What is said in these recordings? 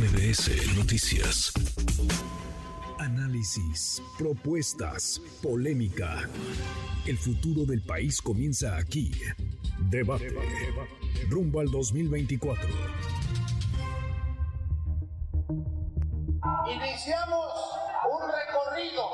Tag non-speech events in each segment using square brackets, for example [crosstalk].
MBS Noticias. Análisis, propuestas, polémica. El futuro del país comienza aquí. Debate. Rumbo al 2024. Iniciamos un recorrido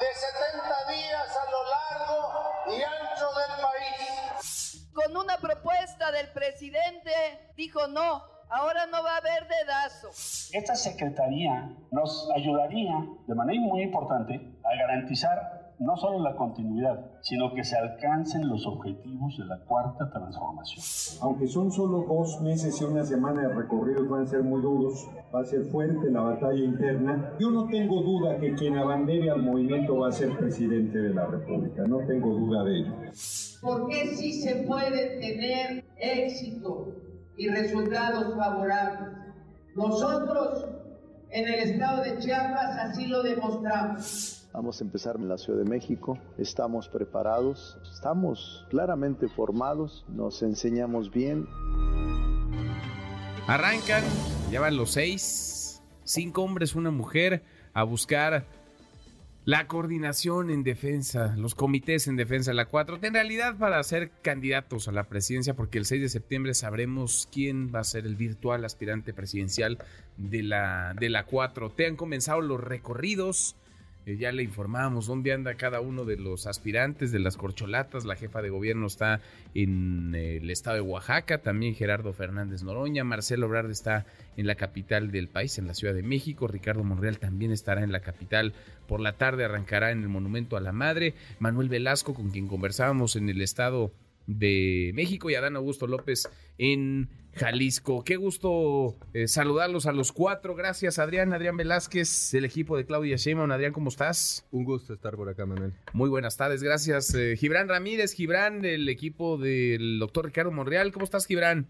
de 70 días a lo largo y ancho del país. Con una propuesta del presidente dijo no, ahora no va a haber dedazo. Esta secretaría nos ayudaría de manera muy importante a garantizar no solo la continuidad, sino que se alcancen los objetivos de la cuarta transformación. Aunque son solo dos meses y una semana de recorridos, van a ser muy duros, va a ser fuerte la batalla interna. Yo no tengo duda que quien abandere al movimiento va a ser presidente de la República, no tengo duda de ello. Porque sí se puede tener éxito y resultados favorables. Nosotros en el estado de Chiapas así lo demostramos. Vamos a empezar en la Ciudad de México. Estamos preparados, estamos claramente formados, nos enseñamos bien. Arrancan, ya van los seis, cinco hombres, una mujer, a buscar la coordinación en defensa, los comités en defensa de la 4 en realidad para ser candidatos a la presidencia, porque el 6 de septiembre sabremos quién va a ser el virtual aspirante presidencial de la, de la 4 Te han comenzado los recorridos eh, ya le informamos dónde anda cada uno de los aspirantes de las corcholatas. La jefa de gobierno está en el estado de Oaxaca, también Gerardo Fernández Noroña. Marcelo Obrard está en la capital del país, en la Ciudad de México. Ricardo Monreal también estará en la capital. Por la tarde arrancará en el Monumento a la Madre. Manuel Velasco, con quien conversábamos en el estado de México y Adán Augusto López en Jalisco. Qué gusto eh, saludarlos a los cuatro. Gracias, Adrián. Adrián Velázquez, el equipo de Claudia Sheinbaum. Adrián, ¿cómo estás? Un gusto estar por acá, Manuel. Muy buenas tardes, gracias. Eh, Gibran Ramírez, Gibran, el equipo del doctor Ricardo Monreal. ¿Cómo estás, Gibran?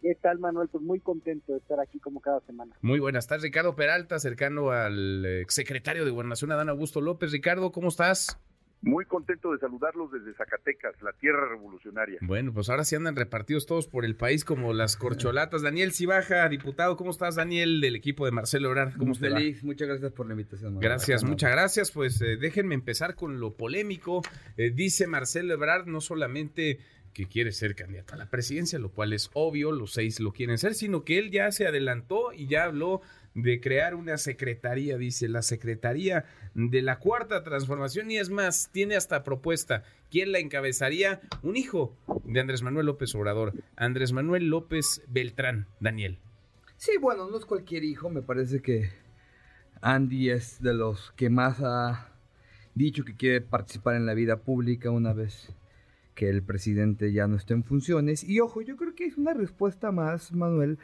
¿Qué tal, Manuel? Pues muy contento de estar aquí como cada semana. Muy buenas tardes, Ricardo Peralta, cercano al eh, secretario de Gobernación, Adán Augusto López. Ricardo, ¿cómo estás? Muy contento de saludarlos desde Zacatecas, la tierra revolucionaria. Bueno, pues ahora sí andan repartidos todos por el país como las corcholatas. Daniel Cibaja, diputado, ¿cómo estás, Daniel, del equipo de Marcelo Ebrard? ¿Cómo estás? Feliz, muchas gracias por la invitación. Gracias, muchas gracias. Pues eh, déjenme empezar con lo polémico. Eh, dice Marcelo Ebrard no solamente que quiere ser candidato a la presidencia, lo cual es obvio, los seis lo quieren ser, sino que él ya se adelantó y ya habló de crear una secretaría, dice la secretaría de la cuarta transformación y es más, tiene hasta propuesta. ¿Quién la encabezaría? Un hijo de Andrés Manuel López Obrador, Andrés Manuel López Beltrán, Daniel. Sí, bueno, no es cualquier hijo, me parece que Andy es de los que más ha dicho que quiere participar en la vida pública una vez que el presidente ya no esté en funciones. Y ojo, yo creo que es una respuesta más, Manuel,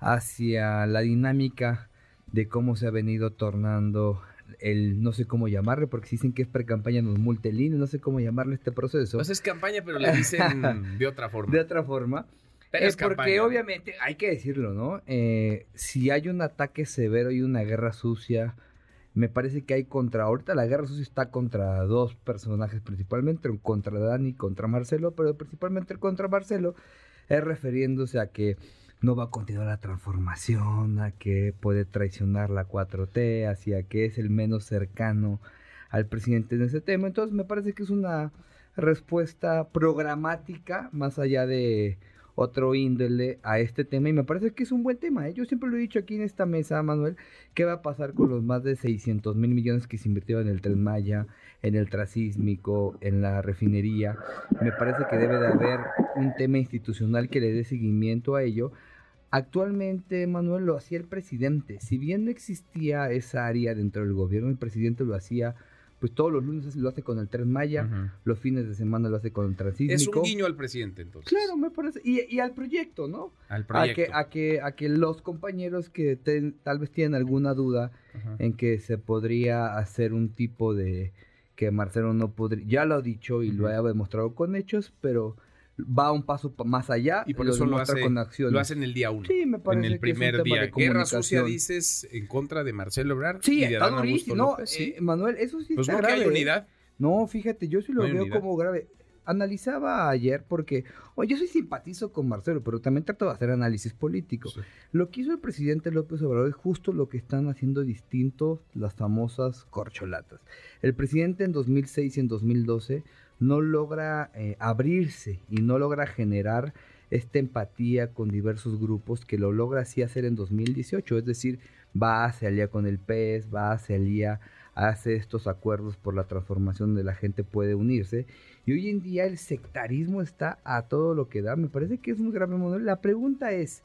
hacia la dinámica de cómo se ha venido tornando el, no sé cómo llamarle, porque dicen que es pre-campaña, nos multelín, no sé cómo llamarle este proceso. Pues es campaña, pero le dicen de otra forma. [laughs] De otra forma. es porque obviamente, hay que decirlo, ¿no? Eh, si hay un ataque severo y una guerra sucia, me parece que hay contra, ahorita la guerra sucia está contra dos personajes principalmente, contra Dani y contra Marcelo, pero principalmente contra Marcelo es refiriéndose a que no va a continuar la transformación, a que puede traicionar la 4T, hacia que es el menos cercano al presidente en ese tema. Entonces me parece que es una respuesta programática más allá de otro índole a este tema y me parece que es un buen tema. ¿eh? Yo siempre lo he dicho aquí en esta mesa, Manuel, ¿qué va a pasar con los más de 600 mil millones que se invirtieron en el Tren Maya, en el trasísmico, en la refinería? Me parece que debe de haber un tema institucional que le dé seguimiento a ello Actualmente, Manuel, lo hacía el presidente. Si bien no existía esa área dentro del gobierno, el presidente lo hacía, pues todos los lunes lo hace con el Tren Maya, los fines de semana lo hace con el Transísmico. Es un guiño al presidente, entonces. Claro, me parece. Y, al proyecto, ¿no? Al proyecto. A que, a que, a que los compañeros que tal vez tienen alguna duda en que se podría hacer un tipo de... que Marcelo no podría... Ya lo ha dicho y lo ha demostrado con hechos, pero va un paso más allá y por eso lo, hace, con acciones. lo hace en el día uno. Sí, me parece En el primer día. Guerra sucia dices en contra de Marcelo Ebrard sí, y de Adán Augusto no. Eh, Manuel, eso sí pues está no grave. que hay unidad. No, fíjate, yo sí lo veo como grave. Analizaba ayer porque, oye, yo soy simpatizo con Marcelo, pero también trato de hacer análisis político. Lo que hizo el presidente López Obrador es justo lo que están haciendo distintos las famosas corcholatas. El presidente en 2006 y en 2012 no logra eh, abrirse y no logra generar esta empatía con diversos grupos que lo logra así hacer en 2018, es decir, va, se alía con el PES, va, se alía, hace estos acuerdos por la transformación de la gente puede unirse. Y hoy en día el sectarismo está a todo lo que da. Me parece que es muy grave, Manuel. La pregunta es,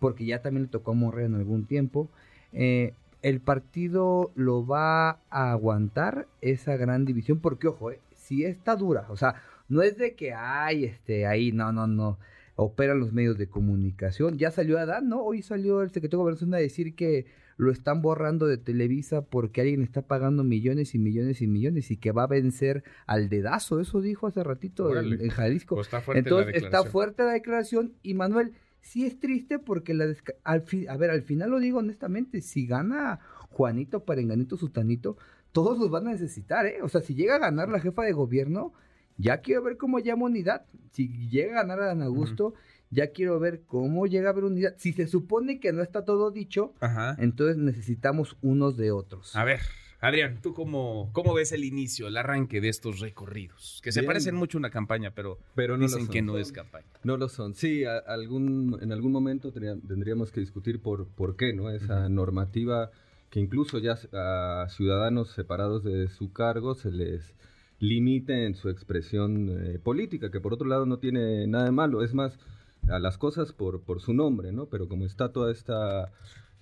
porque ya también le tocó a Morrea en algún tiempo, eh, ¿el partido lo va a aguantar esa gran división? Porque, ojo, eh, si está dura, o sea, no es de que hay este ahí, no, no, no operan los medios de comunicación. Ya salió Adán, ¿no? Hoy salió el secretario de Gobernación a decir que lo están borrando de Televisa porque alguien está pagando millones y millones y millones y que va a vencer al dedazo. Eso dijo hace ratito en, Jalisco. Pues Entonces está fuerte la declaración y Manuel, sí es triste porque la al a ver, al final lo digo honestamente, si gana Juanito Parenganito Sutanito, todos los van a necesitar, ¿eh? O sea, si llega a ganar la jefa de gobierno, ya quiero ver cómo llama unidad. Si llega a ganar a Dan Augusto, ya quiero ver cómo llega a haber unidad. Si se supone que no está todo dicho, entonces necesitamos unos de otros. A ver, Adrián, ¿tú cómo, cómo ves el inicio, el arranque de estos recorridos? Que se parecen mucho a una campaña, pero, pero no dicen que no es campaña. No lo son. Sí, algún, en algún momento tendríamos que discutir por, por qué, ¿no? Esa normativa que incluso ya a ciudadanos separados de su cargo se les limite en su expresión eh, política, que por otro lado no tiene nada de malo, es más, a las cosas por, por su nombre, ¿no? Pero como está toda esta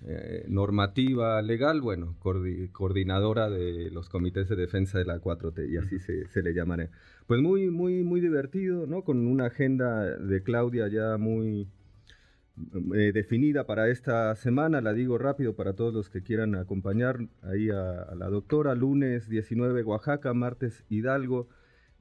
eh, normativa legal, bueno, coordinadora de los comités de defensa de la 4T, y así se, se, le llamaré. Pues muy, muy, muy divertido, ¿no? Con una agenda de Claudia ya muy eh, definida para esta semana, la digo rápido para todos los que quieran acompañar ahí a, la doctora, lunes 19 Oaxaca, martes Hidalgo,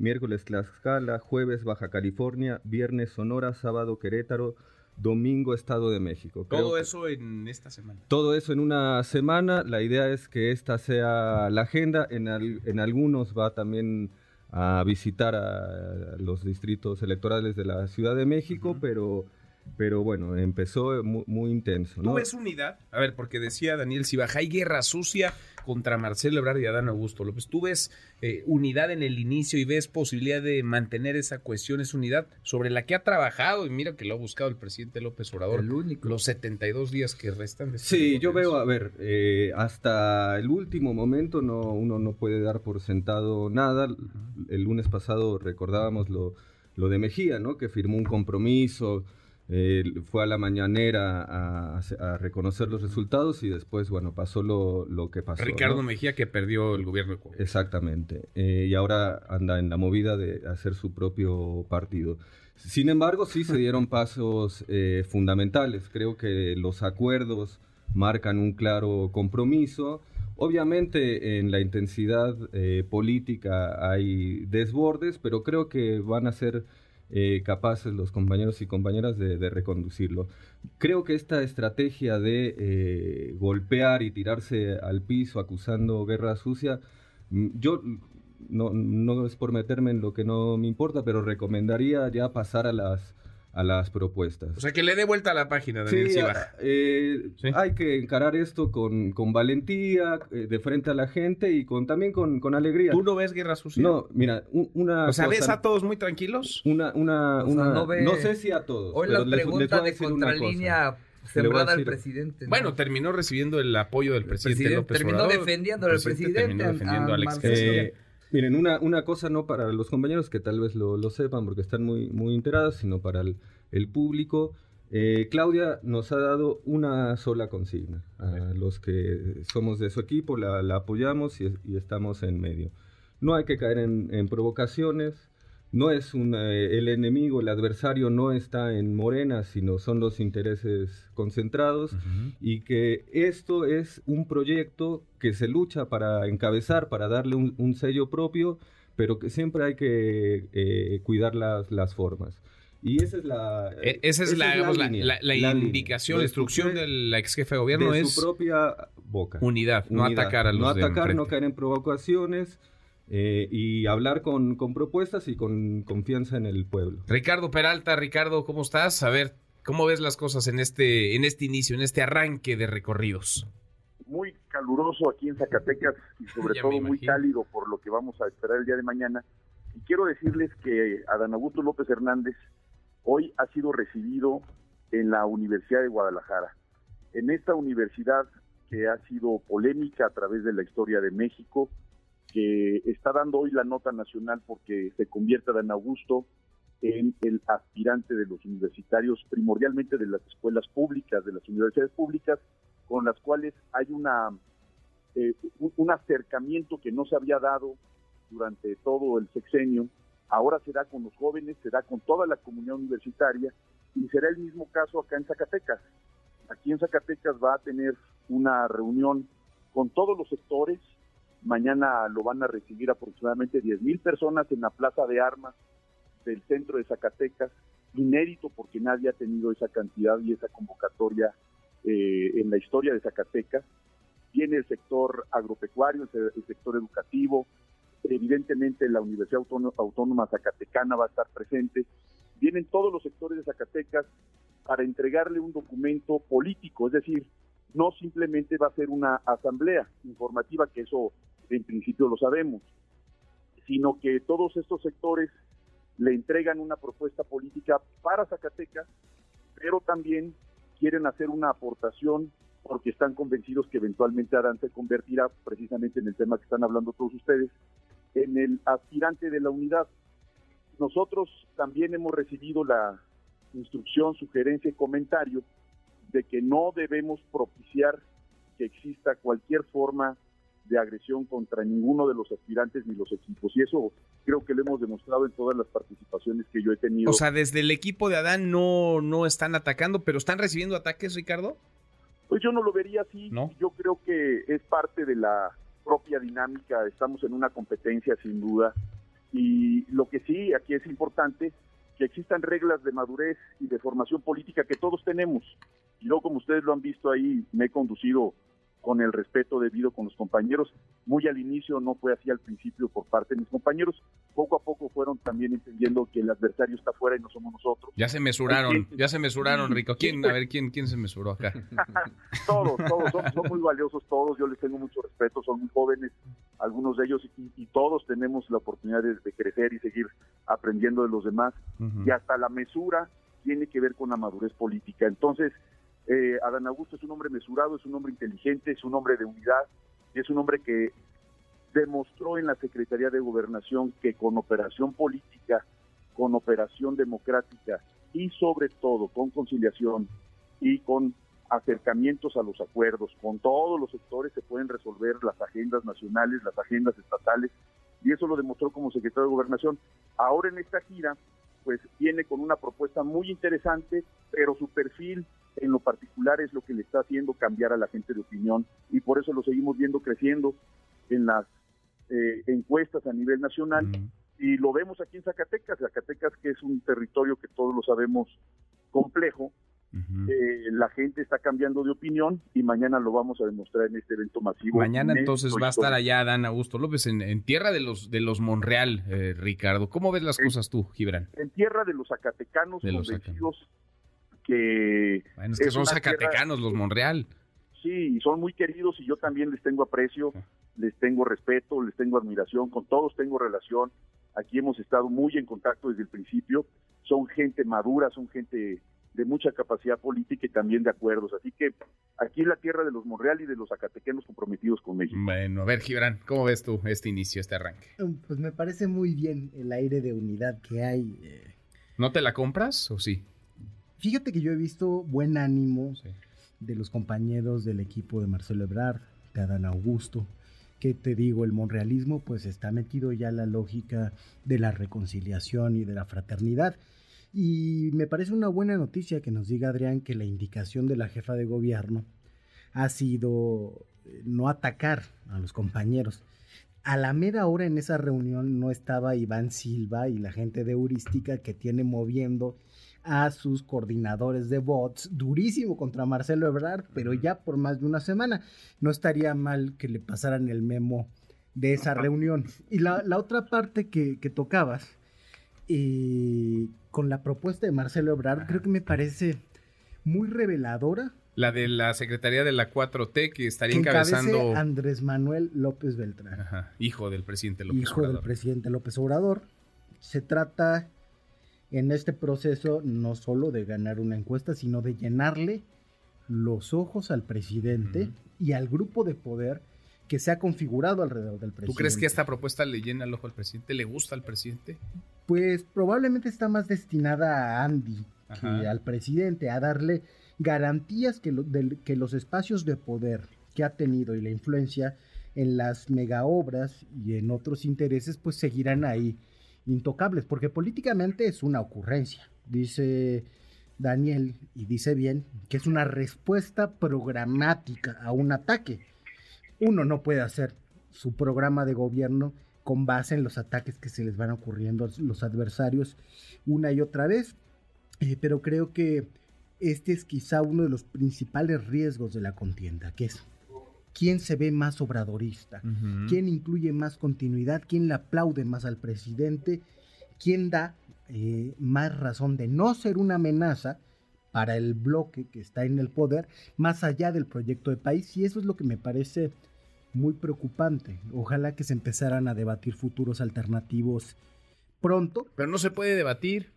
miércoles Tlaxcala, jueves Baja California, viernes Sonora, sábado Querétaro, domingo Estado de México. todo eso en esta semana. Todo eso en una semana. La idea es que esta sea la agenda. En, en algunos va también a visitar a los distritos electorales de la Ciudad de México, pero pero bueno, empezó muy, intenso. ¿no? ¿Tú ves unidad? A ver, porque decía Daniel Sibaja, hay guerra sucia contra Marcelo Ebrard y Adán Augusto López. ¿Tú ves eh, unidad en el inicio y ves posibilidad de mantener esa cuestión, esa unidad sobre la que ha trabajado? Y mira que lo ha buscado el presidente López Obrador. El único. Los 72 días que restan. De este sí, yo veo, a ver, eh, hasta el último momento no, uno no puede dar por sentado nada. El lunes pasado recordábamos lo, lo de Mejía, ¿no? Que firmó un compromiso fue a la mañanera a, reconocer los resultados y después, bueno, pasó lo, lo que pasó. Ricardo Mejía que perdió el gobierno de Exactamente. Eh, y ahora anda en la movida de hacer su propio partido. Sin embargo, sí se dieron [laughs] pasos eh, fundamentales. Creo que los acuerdos marcan un claro compromiso. Obviamente en la intensidad eh, política hay desbordes, pero creo que van a ser eh, capaces los compañeros y compañeras de, reconducirlo. Creo que esta estrategia de eh, golpear y tirarse al piso acusando guerra sucia, mm, yo no, no es por meterme en lo que no me importa, pero recomendaría ya pasar a las a las propuestas. O sea, que le dé vuelta a la página, Daniel sí, eh, Hay que encarar esto con, con valentía, eh, de frente a la gente y con también con, con, alegría. ¿Tú no ves guerra sucia? No, mira, una O sea, ¿ves a todos muy tranquilos? Una, una, una no, sé si a todos. Hoy la pregunta de contralínea sembrada al presidente. Bueno, terminó recibiendo el apoyo del presidente, López Terminó defendiendo al presidente. Terminó defendiendo al ex Miren, una, una cosa no para los compañeros que tal vez lo, lo sepan porque están muy, muy enterados, sino para el, público. Eh, Claudia nos ha dado una sola consigna. A los que somos de su equipo la, la apoyamos y, y, estamos en medio. No hay que caer en, en provocaciones, no es un, eh, el enemigo, el adversario no está en Morena, sino son los intereses concentrados y que esto es un proyecto que se lucha para encabezar, para darle un, sello propio, pero que siempre hay que eh, cuidar las, las formas. Y esa es la, e, esa es, la, la, indicación, la instrucción del ex jefe de gobierno de es su propia boca. Unidad, no atacar a los No atacar, no caer en provocaciones eh, y hablar con, con, propuestas y con confianza en el pueblo. Ricardo Peralta, Ricardo, ¿cómo estás? A ver, ¿cómo ves las cosas en este, en este inicio, en este arranque de recorridos? Muy caluroso aquí en Zacatecas y [laughs] sobre todo muy cálido por lo que vamos a esperar el día de mañana. Y quiero decirles que Adán Augusto López Hernández hoy ha sido recibido en la Universidad de Guadalajara. En esta universidad que ha sido polémica a través de la historia de México, que está dando hoy la nota nacional porque se convierte Dan Augusto en el aspirante de los universitarios, primordialmente de las escuelas públicas, de las universidades públicas, con las cuales hay una eh, un acercamiento que no se había dado durante todo el sexenio. Ahora se da con los jóvenes, se da con toda la comunidad universitaria y será el mismo caso acá en Zacatecas. Aquí en Zacatecas va a tener una reunión con todos los sectores, Mañana lo van a recibir aproximadamente 10 mil personas en la Plaza de Armas del centro de Zacatecas, inédito porque nadie ha tenido esa cantidad y esa convocatoria eh, en la historia de Zacatecas. Viene el sector agropecuario, el, sector educativo, evidentemente la Universidad Autónoma Zacatecana va a estar presente. Vienen todos los sectores de Zacatecas para entregarle un documento político, es decir, no simplemente va a ser una asamblea informativa, que eso en principio lo sabemos, sino que todos estos sectores le entregan una propuesta política para Zacatecas, pero también quieren hacer una aportación porque están convencidos que eventualmente Adán se convertirá precisamente en el tema que están hablando todos ustedes, en el aspirante de la unidad. Nosotros también hemos recibido la instrucción, sugerencia y comentario de que no debemos propiciar que exista cualquier forma de agresión contra ninguno de los aspirantes ni los equipos. Y eso creo que lo hemos demostrado en todas las participaciones que yo he tenido. O sea, desde el equipo de Adán no, no están atacando, pero están recibiendo ataques, Ricardo. Pues yo no lo vería así. ¿No? Yo creo que es parte de la propia dinámica. Estamos en una competencia sin duda. Y lo que sí aquí es importante que existan reglas de madurez y de formación política que todos tenemos. Y luego, como ustedes lo han visto ahí, me he conducido con el respeto debido con los compañeros. Muy al inicio, no fue así al principio por parte de mis compañeros. Poco a poco fueron también entendiendo que el adversario está fuera y no somos nosotros. Ya se mesuraron, ya se mesuraron, Rico. ¿Quién, a ver, quién, quién se mesuró acá? [laughs] todos, todos, son, muy valiosos todos. Yo les tengo mucho respeto, son muy jóvenes, algunos de ellos, y, todos tenemos la oportunidad de, crecer y seguir aprendiendo de los demás. Y hasta la mesura tiene que ver con la madurez política. Entonces, eh, Adán Augusto es un hombre mesurado, es un hombre inteligente, es un hombre de unidad y es un hombre que demostró en la Secretaría de Gobernación que con operación política, con operación democrática y sobre todo con conciliación y con acercamientos a los acuerdos, con todos los sectores se pueden resolver las agendas nacionales, las agendas estatales, y eso lo demostró como secretario de Gobernación. Ahora en esta gira, pues viene con una propuesta muy interesante, pero su perfil en lo particular es lo que le está haciendo cambiar a la gente de opinión y por eso lo seguimos viendo creciendo en las eh, encuestas a nivel nacional y lo vemos aquí en Zacatecas, Zacatecas que es un territorio que todos lo sabemos complejo, eh, la gente está cambiando de opinión y mañana lo vamos a demostrar en este evento masivo. Mañana entonces va a estar allá Dan Augusto López en, tierra de los de los Monreal, eh, Ricardo. ¿Cómo ves las cosas tú, Gibran? En tierra de los zacatecanos de convencidos que... es que son zacatecanos los Monreal. Sí, son muy queridos y yo también les tengo aprecio, les tengo respeto, les tengo admiración, con todos tengo relación. Aquí hemos estado muy en contacto desde el principio. Son gente madura, son gente de mucha capacidad política y también de acuerdos. Así que aquí es la tierra de los Monreal y de los zacatecanos comprometidos con México. Bueno, a ver, Gibran, ¿cómo ves tú este inicio, este arranque? Pues me parece muy bien el aire de unidad que hay. Eh. ¿No te la compras o sí? Fíjate que yo he visto buen ánimo de los compañeros del equipo de Marcelo Ebrard, de Adán Augusto, que te digo, el monrealismo pues está metido ya en la lógica de la reconciliación y de la fraternidad. Y me parece una buena noticia que nos diga Adrián que la indicación de la jefa de gobierno ha sido eh, no atacar a los compañeros. A la mera hora en esa reunión no estaba Iván Silva y la gente de Heurística que tiene moviendo a sus coordinadores de bots durísimo contra Marcelo Ebrard, pero ya por más de una semana. No estaría mal que le pasaran el memo de esa reunión. Y la, otra parte que, tocabas, eh, con la propuesta de Marcelo Ebrard, creo que me parece muy reveladora. La de la Secretaría de la 4T que estaría encabezando Andrés Manuel López Beltrán. hijo del presidente López Hijo del presidente López Obrador. Se trata en este proceso no solo de ganar una encuesta, sino de llenarle los ojos al presidente y al grupo de poder que se ha configurado alrededor del presidente. ¿Tú crees que esta propuesta le llena el ojo al presidente? ¿Le gusta al presidente? Pues probablemente está más destinada a Andy que al presidente, a darle garantías que, que los espacios de poder que ha tenido y la influencia en las megaobras y en otros intereses, pues seguirán ahí intocables, porque políticamente es una ocurrencia, dice Daniel, y dice bien, que es una respuesta programática a un ataque. Uno no puede hacer su programa de gobierno con base en los ataques que se les van ocurriendo a los adversarios una y otra vez, eh, pero creo que este es quizá uno de los principales riesgos de la contienda, que es quién se ve más obradorista, quién incluye más continuidad, quién le aplaude más al presidente, quién da eh, más razón de no ser una amenaza para el bloque que está en el poder, más allá del proyecto de país, y eso es lo que me parece muy preocupante. Ojalá que se empezaran a debatir futuros alternativos pronto. Pero no se puede debatir.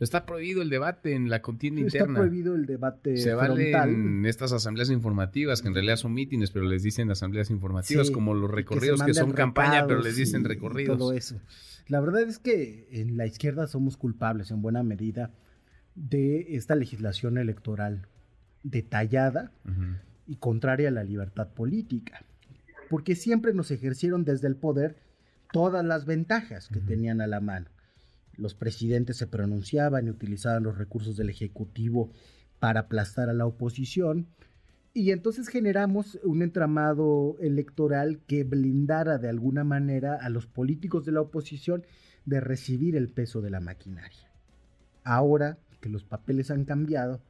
Está prohibido el debate en la contienda interna. Está prohibido el debate Se valen estas asambleas informativas, que en realidad son mítines, pero les dicen asambleas informativas, como los recorridos que, son campaña, pero les dicen recorridos. Todo eso. La verdad es que en la izquierda somos culpables en buena medida de esta legislación electoral detallada y contraria a la libertad política, porque siempre nos ejercieron desde el poder todas las ventajas que tenían a la mano los presidentes se pronunciaban y utilizaban los recursos del Ejecutivo para aplastar a la oposición. Y entonces generamos un entramado electoral que blindara de alguna manera a los políticos de la oposición de recibir el peso de la maquinaria. Ahora que los papeles han cambiado,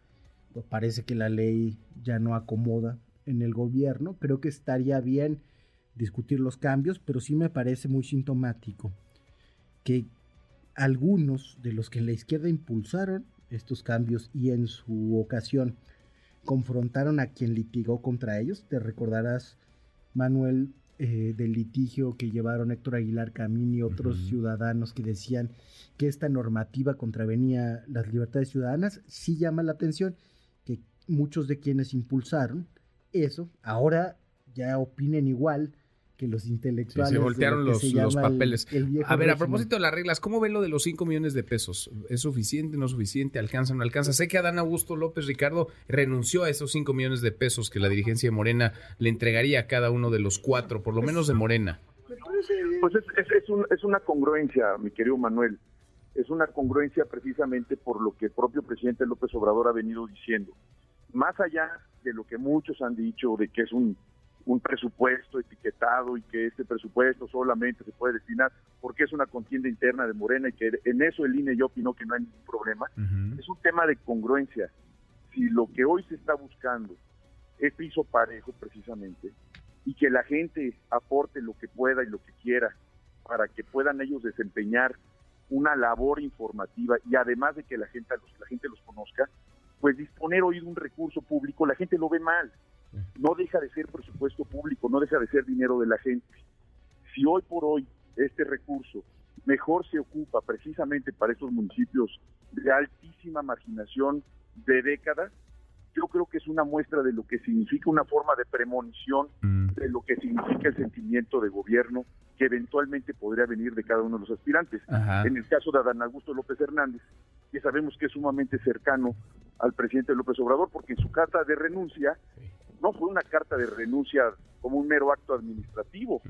pues parece que la ley ya no acomoda en el gobierno. Creo que estaría bien discutir los cambios, pero sí me parece muy sintomático que algunos de los que en la izquierda impulsaron estos cambios y en su ocasión confrontaron a quien litigó contra ellos. Te recordarás, Manuel, eh, del litigio que llevaron Héctor Aguilar Camín y otros ciudadanos que decían que esta normativa contravenía las libertades ciudadanas. Sí llama la atención que muchos de quienes impulsaron eso ahora ya opinen igual que los intelectuales. se voltearon los, papeles. a ver, a propósito de las reglas, ¿cómo ven lo de los 5 millones de pesos? ¿Es suficiente, no suficiente? ¿Alcanza, no alcanza? Sé que Adán Augusto López Ricardo renunció a esos 5 millones de pesos que la dirigencia de Morena le entregaría a cada uno de los cuatro, por lo menos de Morena. Pues es, es una congruencia, mi querido Manuel. Es una congruencia precisamente por lo que el propio presidente López Obrador ha venido diciendo. Más allá de lo que muchos han dicho, de que es un un presupuesto etiquetado y que este presupuesto solamente se puede destinar porque es una contienda interna de Morena y que en eso el INE yo opino que no hay ningún problema. Es un tema de congruencia. Si lo que hoy se está buscando es piso parejo precisamente y que la gente aporte lo que pueda y lo que quiera para que puedan ellos desempeñar una labor informativa y además de que la gente, la gente los conozca, pues disponer hoy de un recurso público, la gente lo ve mal no deja de ser presupuesto público, no deja de ser dinero de la gente. Si hoy por hoy este recurso mejor se ocupa precisamente para estos municipios de altísima marginación de décadas, yo creo que es una muestra de lo que significa una forma de premonición mm. de lo que significa el sentimiento de gobierno que eventualmente podría venir de cada uno de los aspirantes. En el caso de Adán Augusto López Hernández, que sabemos que es sumamente cercano al presidente López Obrador, porque en su carta de renuncia no fue una carta de renuncia como un mero acto administrativo,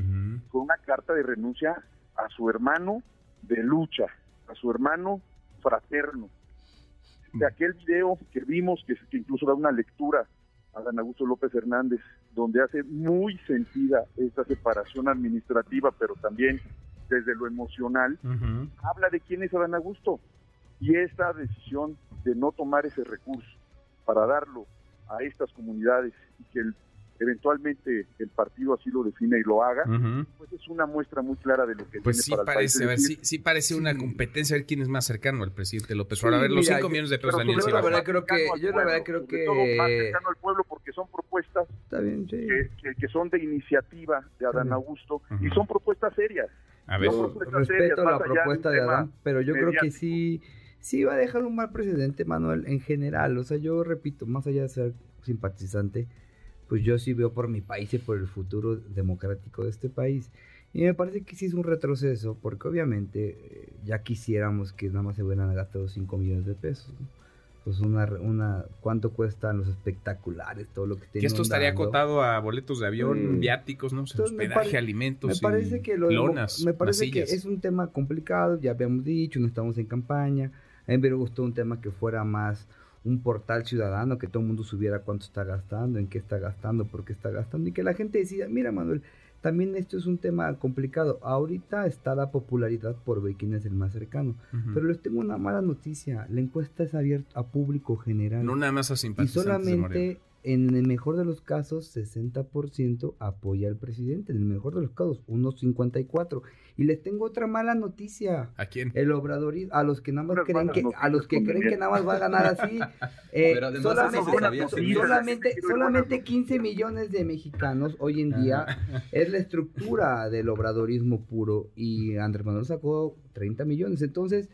fue una carta de renuncia a su hermano de lucha, a su hermano fraterno. De aquel video que vimos, que, incluso da una lectura a Dan Augusto López Hernández, donde hace muy sentida esta separación administrativa, pero también desde lo emocional, habla de quién es Adán Augusto y esta decisión de no tomar ese recurso para darlo a estas comunidades y que el eventualmente el partido así lo define y lo haga, pues es una muestra muy clara de lo que pues tiene sí para parece, el país. sí, sí parece una competencia a ver quién es más cercano al presidente López Obrador. a ver, los 5 millones de pesos, Daniel yo la verdad creo que, yo la verdad creo que más cercano al pueblo porque son propuestas Está bien, sí. que, que- que son de iniciativa de Adán Augusto y son propuestas serias. A ver, Son propuestas serias, respeto más la de propuesta de tema Adán, pero yo creo que mediático. sí, sí va a dejar un mal precedente, Manuel, en general. O sea, yo repito, más allá de ser simpatizante, pues yo sí veo por mi país y por el futuro democrático de este país. Y me parece que sí es un retroceso, porque obviamente eh, ya quisiéramos que nada más se hubieran gastado 5 millones de pesos. ¿no? Pues una, una, ¿cuánto cuestan los espectaculares, todo lo que que esto estaría dando? acotado a boletos de avión, Sí. viáticos, ¿no? Entonces, me hospedaje, alimentos, me parece y que lo lonas, me parece que masillas. es un tema complicado ya habíamos dicho no estamos en campaña a mí me gustó un tema que fuera más un portal ciudadano que todo el mundo supiera cuánto está gastando en qué está gastando por qué está gastando y que la gente decida mira Manuel también esto es un tema complicado ahorita está la popularidad por ver quién es el más cercano pero les tengo una mala noticia la encuesta es abierta a público general No nada más a y simpatizantes Morena. solamente en el mejor de los casos, 60% apoya al presidente. En el mejor de los casos, unos 54. Y les tengo otra mala noticia. ¿A quién? El obradorismo, a los que nada más creen que, a los que creen que nada más va a ganar así. [laughs] eh, Pero además solamente, sabía solamente, solamente buenas 15 millones de mexicanos hoy en día [laughs] es la estructura del obradorismo puro. Y Andrés Manuel sacó 30 millones. Entonces,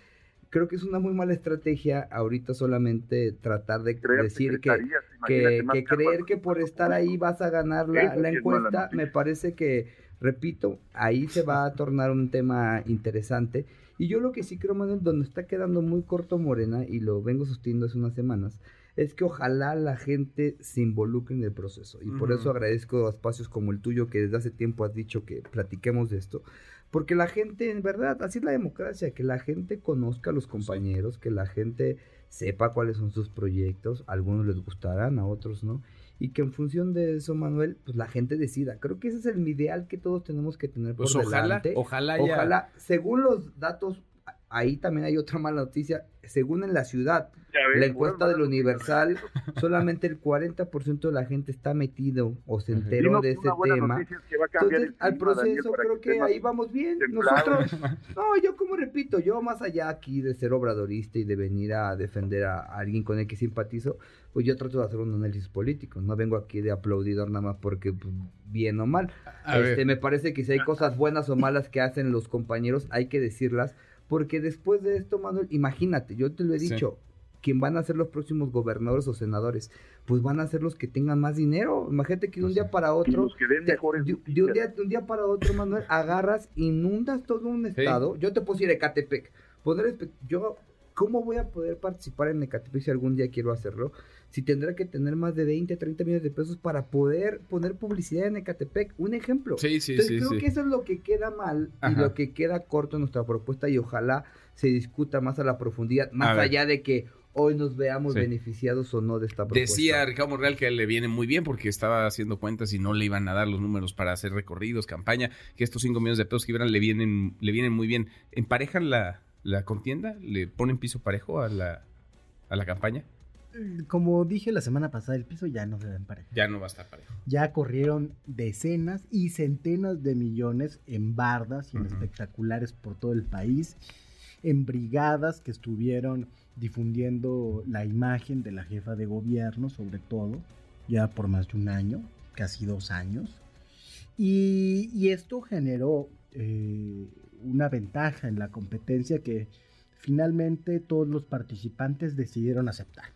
creo que es una muy mala estrategia ahorita solamente tratar de decir que, que, creer que por estar ahí vas a ganar la, la encuesta, me parece que, repito, ahí se va a tornar un tema interesante. Y yo lo que sí creo, Manuel, donde está quedando muy corto Morena, y lo vengo sosteniendo hace unas semanas, es que ojalá la gente se involucre en el proceso. Y por eso agradezco a espacios como el tuyo, que desde hace tiempo has dicho que platiquemos de esto. Porque la gente, en verdad, así es la democracia, que la gente conozca a los compañeros, que la gente sepa cuáles son sus proyectos, a algunos les gustarán, a otros no, y que en función de eso, Manuel, pues la gente decida. Creo que ese es el ideal que todos tenemos que tener por Pues ojalá, delante. ojalá ya. Ojalá, según los datos, ahí también hay otra mala noticia, según en la ciudad, ves, la encuesta del Universal, [laughs] solamente el 40% de la gente está metido o se enteró no, de ese tema. es que Entonces, al proceso creo que ahí vamos bien. Nosotros, [laughs] no, yo como repito, yo más allá aquí de ser obradorista y de venir a defender a alguien con el que simpatizo, pues yo trato de hacer un análisis político. No vengo aquí de aplaudidor nada más porque pues, bien o mal. A Este, ver. me parece que si hay cosas buenas o malas que hacen los compañeros, hay que decirlas. Porque después de esto, Manuel, imagínate, yo te lo he Sí. dicho, quién van a ser los próximos gobernadores o senadores, pues van a ser los que tengan más dinero. Imagínate que de un día sí. para otro, los que den te- de, de un día, de un día para otro, Manuel, agarras, inundas todo un estado. Yo te puedo decir Ecatepec. Poder yo, ¿cómo voy a poder participar en Ecatepec si algún día quiero hacerlo? Si tendré que tener más de 20, 30 millones de pesos para poder poner publicidad en Ecatepec. Un ejemplo. Sí, sí, Entonces sí, creo que eso es lo que queda mal y lo que queda corto en nuestra propuesta y ojalá se discuta más a la profundidad, más allá de que hoy nos veamos Sí. beneficiados o no de esta propuesta. Decía Ricardo Monreal que le viene muy bien porque estaba haciendo cuentas y no le iban a dar los números para hacer recorridos, campaña, que estos 5 millones de pesos que iban le vienen, le vienen muy bien. ¿Emparejan la, la contienda? ¿Le ponen piso parejo a la, a la campaña? Como dije la semana pasada, el piso ya no se da en pareja. Ya no va a estar parejo. Ya corrieron decenas y centenas de millones en bardas y en espectaculares por todo el país, en brigadas que estuvieron difundiendo la imagen de la jefa de gobierno, sobre todo, ya por más de un año, casi dos años. Y, y esto generó eh, una ventaja en la competencia que finalmente todos los participantes decidieron aceptar.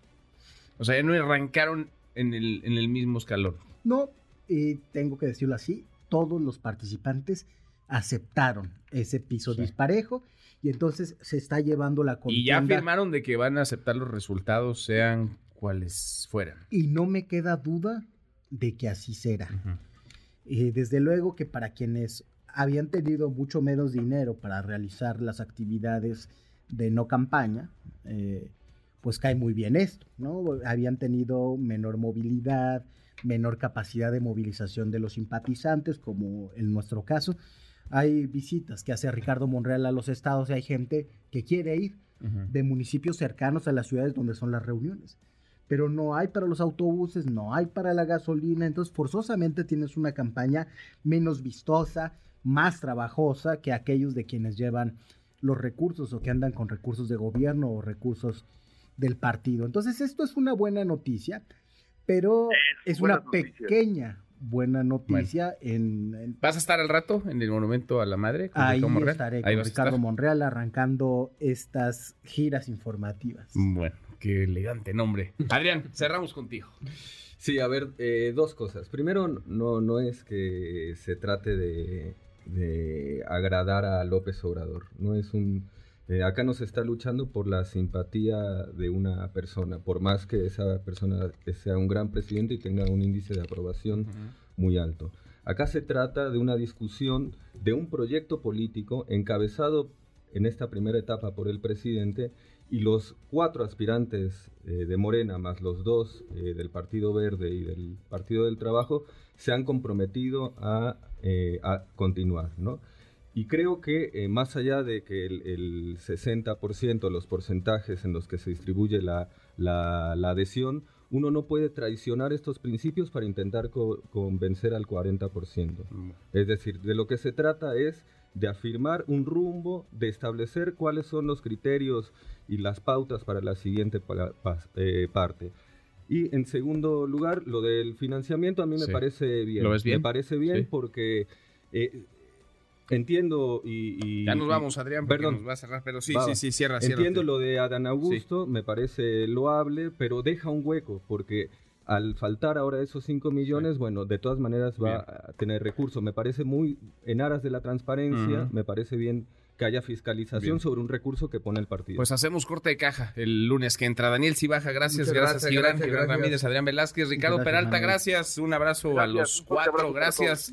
O sea, ya no arrancaron en el, en el mismo escalón. No, eh, tengo que decirlo así, todos los participantes aceptaron ese piso Sí. disparejo y entonces se está llevando la Y ya contienda firmaron de que van a aceptar los resultados, sean cuales fueran. y no me queda duda de que así será. Eh, desde luego que para quienes habían tenido mucho menos dinero para realizar las actividades de no campaña, eh, pues cae muy bien esto, ¿no? Habían tenido menor movilidad, menor capacidad de movilización de los simpatizantes, como en nuestro caso. Hay visitas que hace Ricardo Monreal a los estados y hay gente que quiere ir de municipios cercanos a las ciudades donde son las reuniones. pero no hay para los autobuses, no hay para la gasolina, entonces forzosamente tienes una campaña menos vistosa, más trabajosa que aquellos de quienes llevan los recursos o que andan con recursos de gobierno o recursos del partido. Entonces esto es una buena noticia, pero es, una pequeña buena noticia. En, ¿Vas a estar al rato en el Monumento a la Madre? ahí estaré con Ricardo Monreal arrancando estas giras informativas. Bueno, qué elegante nombre. Adrián, cerramos contigo. Sí, a ver, eh, dos cosas. Primero, no, no es que se trate de, de agradar a López Obrador. No es un eh, acá no se está luchando por la simpatía de una persona, por más que esa persona sea un gran presidente y tenga un índice de aprobación muy alto. Acá se trata de una discusión de un proyecto político encabezado en esta primera etapa por el presidente y los cuatro aspirantes eh, de Morena, más los dos eh, del Partido Verde y del Partido del Trabajo, se han comprometido a, a continuar, ¿no? Y creo que eh, más allá de que el, el 60%, los porcentajes en los que se distribuye la, la, adhesión, uno no puede traicionar estos principios para intentar convencer al 40%. Mm. Es decir, de lo que se trata es de afirmar un rumbo, de establecer cuáles son los criterios y las pautas para la siguiente eh, parte. Y en segundo lugar, lo del financiamiento a mí me parece bien. ¿Lo ves bien? Me parece bien porque eh, Entiendo y, Ya nos vamos, Adrián, perdón, nos va a cerrar, pero sí, sí, sí, cierra, cierra. Entiendo lo de Adán Augusto, me parece loable, pero deja un hueco, porque al faltar ahora esos 5 millones, bueno, de todas maneras va a tener recursos. Me parece muy, en aras de la transparencia, me parece bien que haya fiscalización sobre un recurso que pone el partido. Pues hacemos corte de caja el lunes que entra. Daniel Cibaja, gracias, gracias, Gibran, Ramírez, Adrián Velázquez, Ricardo Peralta, gracias, un abrazo a los cuatro, gracias